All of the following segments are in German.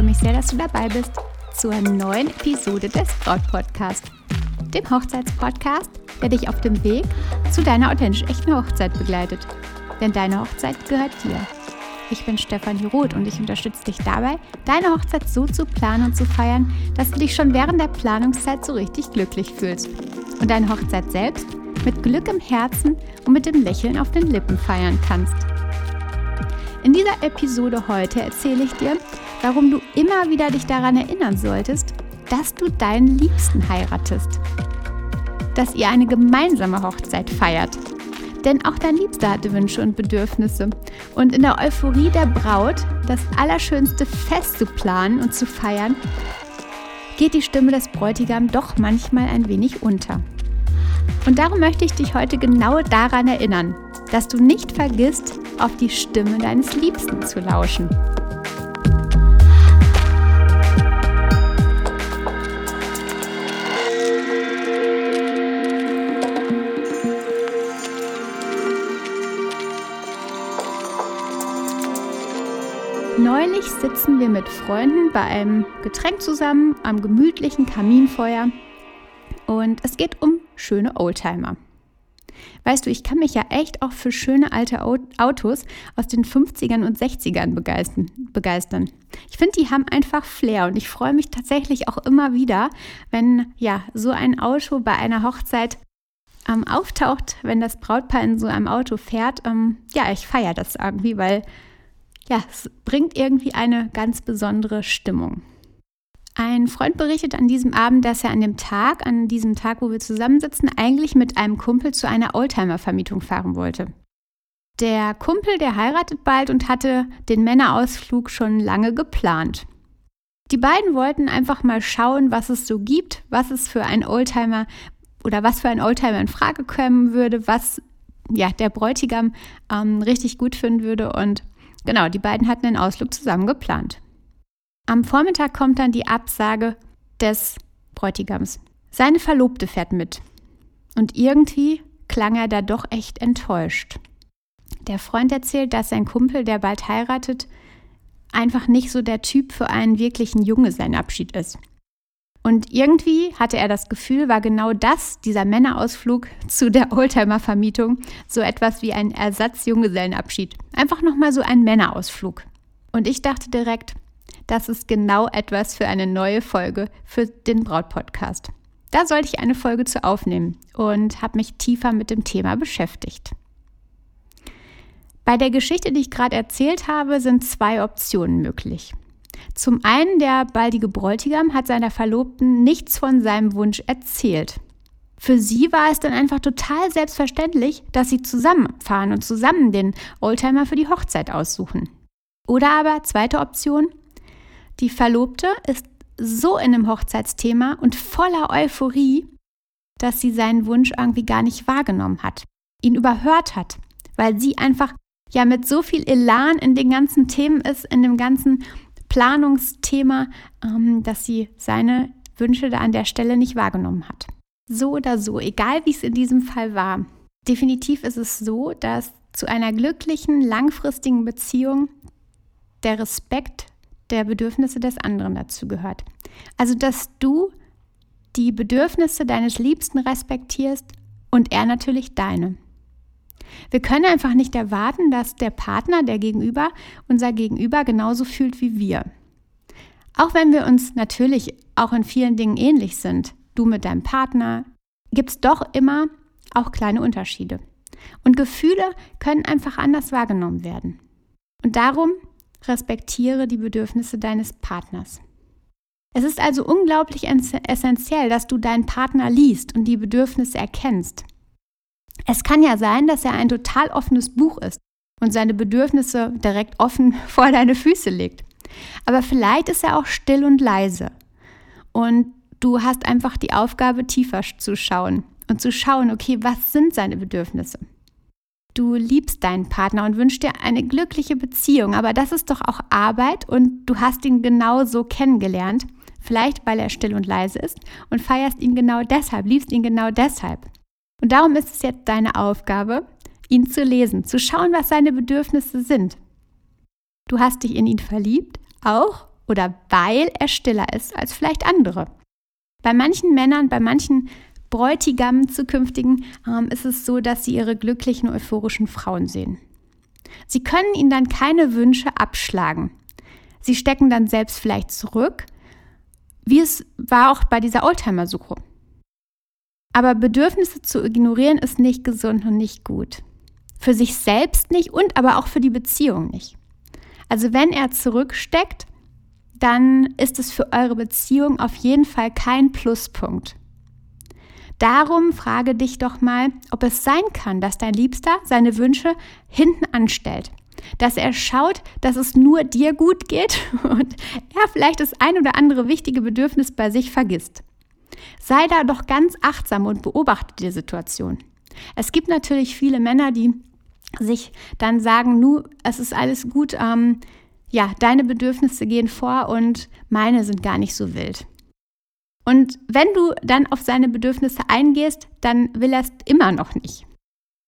freue mich sehr, dass du dabei bist zur neuen Episode des Braut Podcast, dem Hochzeitspodcast, der dich auf dem Weg zu deiner authentisch echten Hochzeit begleitet. Denn deine Hochzeit gehört dir. Ich bin Stefanie Roth und ich unterstütze dich dabei, deine Hochzeit so zu planen und zu feiern, dass du dich schon während der Planungszeit so richtig glücklich fühlst und deine Hochzeit selbst mit Glück im Herzen und mit dem Lächeln auf den Lippen feiern kannst. In dieser Episode heute erzähle ich dir, warum du immer wieder dich daran erinnern solltest, dass du deinen Liebsten heiratest. Dass ihr eine gemeinsame Hochzeit feiert. Denn auch dein Liebster hatte Wünsche und Bedürfnisse. Und in der Euphorie der Braut, das allerschönste Fest zu planen und zu feiern, geht die Stimme des Bräutigams doch manchmal ein wenig unter. Und darum möchte ich dich heute genau daran erinnern, dass du nicht vergisst, auf die Stimme deines Liebsten zu lauschen. Neulich sitzen wir mit Freunden bei einem Getränk zusammen am gemütlichen Kaminfeuer und es geht um schöne Oldtimer. Weißt du, ich kann mich ja echt auch für schöne alte Autos aus den 50ern und 60ern begeistern. Ich finde, die haben einfach Flair und ich freue mich tatsächlich auch immer wieder, wenn ja so ein Auto bei einer Hochzeit ähm, auftaucht, wenn das Brautpaar in so einem Auto fährt. Ähm, ja, ich feiere das irgendwie, weil ja, es bringt irgendwie eine ganz besondere Stimmung. Ein Freund berichtet an diesem Abend, dass er an dem Tag, an diesem Tag, wo wir zusammensitzen, eigentlich mit einem Kumpel zu einer Oldtimer-Vermietung fahren wollte. Der Kumpel, der heiratet bald und hatte den Männerausflug schon lange geplant. Die beiden wollten einfach mal schauen, was es so gibt, was es für ein Oldtimer oder was für ein Oldtimer in Frage kommen würde, was ja der Bräutigam ähm, richtig gut finden würde. Und genau, die beiden hatten den Ausflug zusammen geplant. Am Vormittag kommt dann die Absage des Bräutigams. Seine Verlobte fährt mit. Und irgendwie klang er da doch echt enttäuscht. Der Freund erzählt, dass sein Kumpel, der bald heiratet, einfach nicht so der Typ für einen wirklichen Junggesellenabschied ist. Und irgendwie hatte er das Gefühl, war genau das, dieser Männerausflug zu der Oldtimer-Vermietung, so etwas wie ein Ersatz-Junggesellenabschied. Einfach nochmal so ein Männerausflug. Und ich dachte direkt, das ist genau etwas für eine neue Folge für den Braut-Podcast. Da sollte ich eine Folge zu aufnehmen und habe mich tiefer mit dem Thema beschäftigt. Bei der Geschichte, die ich gerade erzählt habe, sind zwei Optionen möglich. Zum einen, der baldige Bräutigam hat seiner Verlobten nichts von seinem Wunsch erzählt. Für sie war es dann einfach total selbstverständlich, dass sie zusammenfahren und zusammen den Oldtimer für die Hochzeit aussuchen. Oder aber, zweite Option, die Verlobte ist so in dem Hochzeitsthema und voller Euphorie, dass sie seinen Wunsch irgendwie gar nicht wahrgenommen hat, ihn überhört hat, weil sie einfach ja mit so viel Elan in den ganzen Themen ist, in dem ganzen Planungsthema, ähm, dass sie seine Wünsche da an der Stelle nicht wahrgenommen hat. So oder so, egal wie es in diesem Fall war. Definitiv ist es so, dass zu einer glücklichen, langfristigen Beziehung der Respekt der Bedürfnisse des anderen dazu gehört. Also, dass du die Bedürfnisse deines Liebsten respektierst und er natürlich deine. Wir können einfach nicht erwarten, dass der Partner, der Gegenüber, unser Gegenüber genauso fühlt wie wir. Auch wenn wir uns natürlich auch in vielen Dingen ähnlich sind, du mit deinem Partner, gibt es doch immer auch kleine Unterschiede. Und Gefühle können einfach anders wahrgenommen werden. Und darum respektiere die Bedürfnisse deines Partners. Es ist also unglaublich essentiell, dass du deinen Partner liest und die Bedürfnisse erkennst. Es kann ja sein, dass er ein total offenes Buch ist und seine Bedürfnisse direkt offen vor deine Füße legt. Aber vielleicht ist er auch still und leise. Und du hast einfach die Aufgabe, tiefer zu schauen und zu schauen, okay, was sind seine Bedürfnisse? Du liebst deinen Partner und wünschst dir eine glückliche Beziehung, aber das ist doch auch Arbeit und du hast ihn genau so kennengelernt, vielleicht weil er still und leise ist und feierst ihn genau deshalb, liebst ihn genau deshalb. Und darum ist es jetzt deine Aufgabe, ihn zu lesen, zu schauen, was seine Bedürfnisse sind. Du hast dich in ihn verliebt, auch oder weil er stiller ist als vielleicht andere. Bei manchen Männern, bei manchen Bräutigamen zukünftigen ähm, ist es so, dass sie ihre glücklichen, euphorischen Frauen sehen. Sie können ihnen dann keine Wünsche abschlagen. Sie stecken dann selbst vielleicht zurück, wie es war auch bei dieser Oldtimer-Suche. Aber Bedürfnisse zu ignorieren ist nicht gesund und nicht gut. Für sich selbst nicht und aber auch für die Beziehung nicht. Also wenn er zurücksteckt, dann ist es für eure Beziehung auf jeden Fall kein Pluspunkt. Darum frage dich doch mal, ob es sein kann, dass dein Liebster seine Wünsche hinten anstellt. Dass er schaut, dass es nur dir gut geht und er vielleicht das ein oder andere wichtige Bedürfnis bei sich vergisst. Sei da doch ganz achtsam und beobachte die Situation. Es gibt natürlich viele Männer, die sich dann sagen, nu, es ist alles gut, ähm, ja, deine Bedürfnisse gehen vor und meine sind gar nicht so wild. Und wenn du dann auf seine Bedürfnisse eingehst, dann will er es immer noch nicht.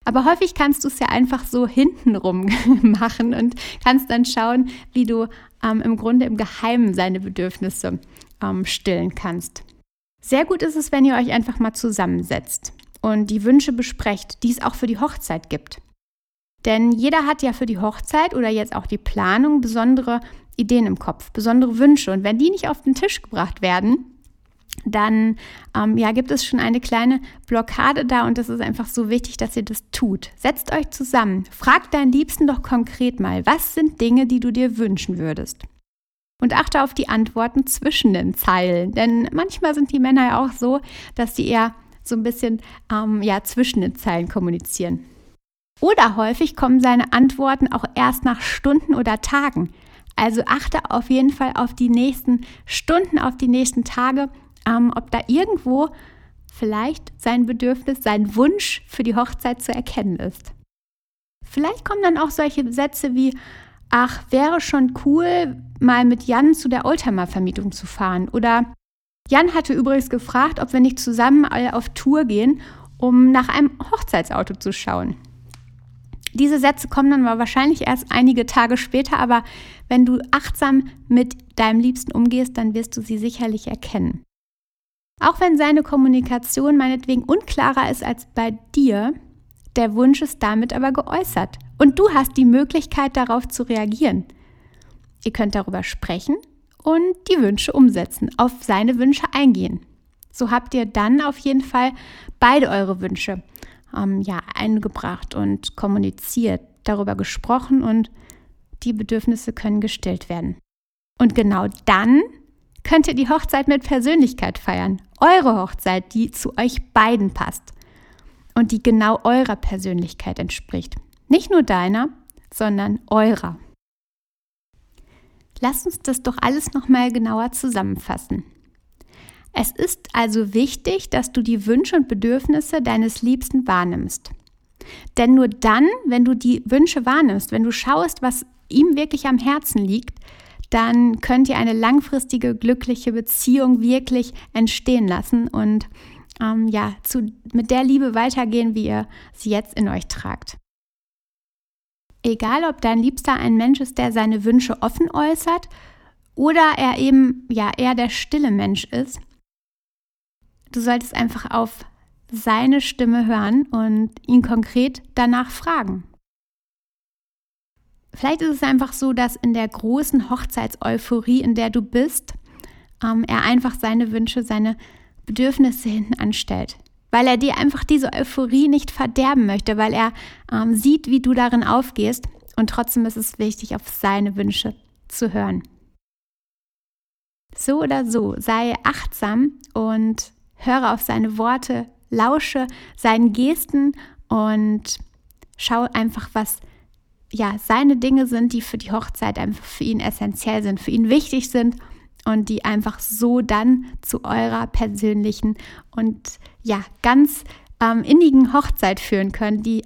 Aber häufig kannst du es ja einfach so hintenrum machen und kannst dann schauen, wie du ähm, im Grunde im Geheimen seine Bedürfnisse ähm, stillen kannst. Sehr gut ist es, wenn ihr euch einfach mal zusammensetzt und die Wünsche besprecht, die es auch für die Hochzeit gibt. Denn jeder hat ja für die Hochzeit oder jetzt auch die Planung besondere Ideen im Kopf, besondere Wünsche. Und wenn die nicht auf den Tisch gebracht werden, dann ähm, ja, gibt es schon eine kleine Blockade da und es ist einfach so wichtig, dass ihr das tut. Setzt euch zusammen, fragt deinen Liebsten doch konkret mal, was sind Dinge, die du dir wünschen würdest? Und achte auf die Antworten zwischen den Zeilen, denn manchmal sind die Männer ja auch so, dass sie eher so ein bisschen ähm, ja, zwischen den Zeilen kommunizieren. Oder häufig kommen seine Antworten auch erst nach Stunden oder Tagen. Also achte auf jeden Fall auf die nächsten Stunden, auf die nächsten Tage, ähm, ob da irgendwo vielleicht sein Bedürfnis, sein Wunsch für die Hochzeit zu erkennen ist. Vielleicht kommen dann auch solche Sätze wie, ach, wäre schon cool, mal mit Jan zu der Oldtimer-Vermietung zu fahren. Oder Jan hatte übrigens gefragt, ob wir nicht zusammen alle auf Tour gehen, um nach einem Hochzeitsauto zu schauen. Diese Sätze kommen dann wahrscheinlich erst einige Tage später, aber wenn du achtsam mit deinem Liebsten umgehst, dann wirst du sie sicherlich erkennen. Auch wenn seine Kommunikation meinetwegen unklarer ist als bei dir, der Wunsch ist damit aber geäußert und du hast die Möglichkeit darauf zu reagieren. Ihr könnt darüber sprechen und die Wünsche umsetzen, auf seine Wünsche eingehen. So habt ihr dann auf jeden Fall beide eure Wünsche ähm, ja, eingebracht und kommuniziert, darüber gesprochen und die Bedürfnisse können gestillt werden. Und genau dann könnt ihr die Hochzeit mit Persönlichkeit feiern. Eure Hochzeit, die zu euch beiden passt und die genau eurer Persönlichkeit entspricht. Nicht nur deiner, sondern eurer. Lasst uns das doch alles nochmal genauer zusammenfassen. Es ist also wichtig, dass du die Wünsche und Bedürfnisse deines Liebsten wahrnimmst. Denn nur dann, wenn du die Wünsche wahrnimmst, wenn du schaust, was ihm wirklich am Herzen liegt, dann könnt ihr eine langfristige, glückliche Beziehung wirklich entstehen lassen und ähm, ja, zu, mit der Liebe weitergehen, wie ihr sie jetzt in euch tragt. Egal, ob dein Liebster ein Mensch ist, der seine Wünsche offen äußert oder er eben ja eher der stille Mensch ist, Du solltest einfach auf seine Stimme hören und ihn konkret danach fragen. Vielleicht ist es einfach so, dass in der großen Hochzeitseuphorie, in der du bist, ähm, er einfach seine Wünsche, seine Bedürfnisse hinten anstellt. Weil er dir einfach diese Euphorie nicht verderben möchte, weil er ähm, sieht, wie du darin aufgehst. Und trotzdem ist es wichtig, auf seine Wünsche zu hören. So oder so, sei achtsam und höre auf seine Worte, lausche seinen Gesten und schau einfach, was ja seine Dinge sind, die für die Hochzeit einfach für ihn essentiell sind, für ihn wichtig sind und die einfach so dann zu eurer persönlichen und ja ganz ähm, innigen Hochzeit führen können, die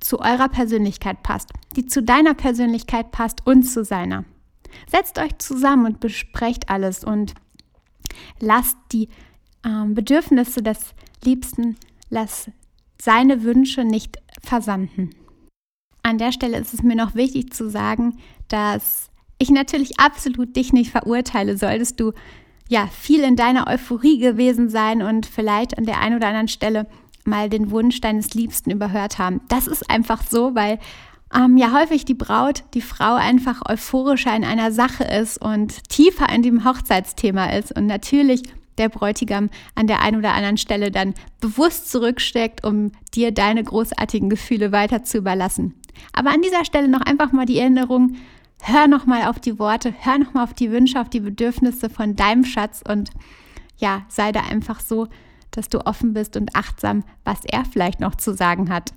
zu eurer Persönlichkeit passt, die zu deiner Persönlichkeit passt und zu seiner. Setzt euch zusammen und besprecht alles und lasst die ähm, Bedürfnisse des Liebsten, lass seine Wünsche nicht versanden. An der Stelle ist es mir noch wichtig zu sagen, dass ich natürlich absolut dich nicht verurteile, solltest du ja viel in deiner Euphorie gewesen sein und vielleicht an der einen oder anderen Stelle mal den Wunsch deines Liebsten überhört haben. Das ist einfach so, weil ähm, ja häufig die Braut, die Frau einfach euphorischer in einer Sache ist und tiefer in dem Hochzeitsthema ist und natürlich der Bräutigam an der einen oder anderen Stelle dann bewusst zurücksteckt, um dir deine großartigen Gefühle weiter zu überlassen. Aber an dieser Stelle noch einfach mal die Erinnerung, hör noch mal auf die Worte, hör noch mal auf die Wünsche, auf die Bedürfnisse von deinem Schatz und ja, sei da einfach so, dass du offen bist und achtsam, was er vielleicht noch zu sagen hat.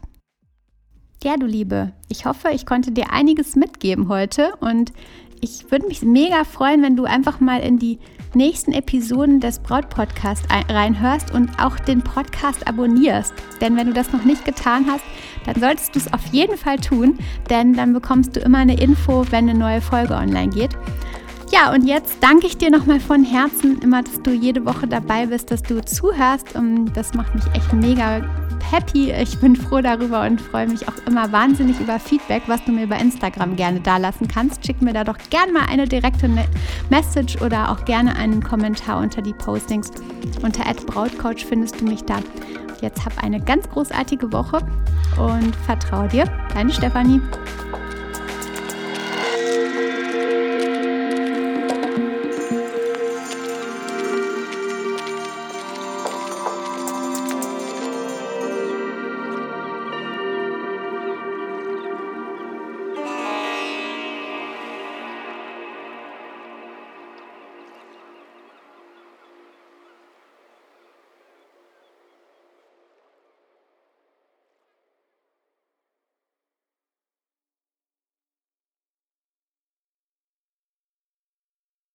Ja, du Liebe, ich hoffe, ich konnte dir einiges mitgeben heute und ich würde mich mega freuen, wenn du einfach mal in die nächsten Episoden des Braut-Podcasts reinhörst und auch den Podcast abonnierst. Denn wenn du das noch nicht getan hast, dann solltest du es auf jeden Fall tun, denn dann bekommst du immer eine Info, wenn eine neue Folge online geht. Ja, und jetzt danke ich dir nochmal von Herzen immer, dass du jede Woche dabei bist, dass du zuhörst. Und das macht mich echt mega happy. Ich bin froh darüber und freue mich auch immer wahnsinnig über Feedback, was du mir bei Instagram gerne dalassen kannst. Schick mir da doch gerne mal eine direkte Message oder auch gerne einen Kommentar unter die Postings. Unter @brautcoach findest du mich da. Jetzt hab eine ganz großartige Woche und vertraue dir, deine Stefanie.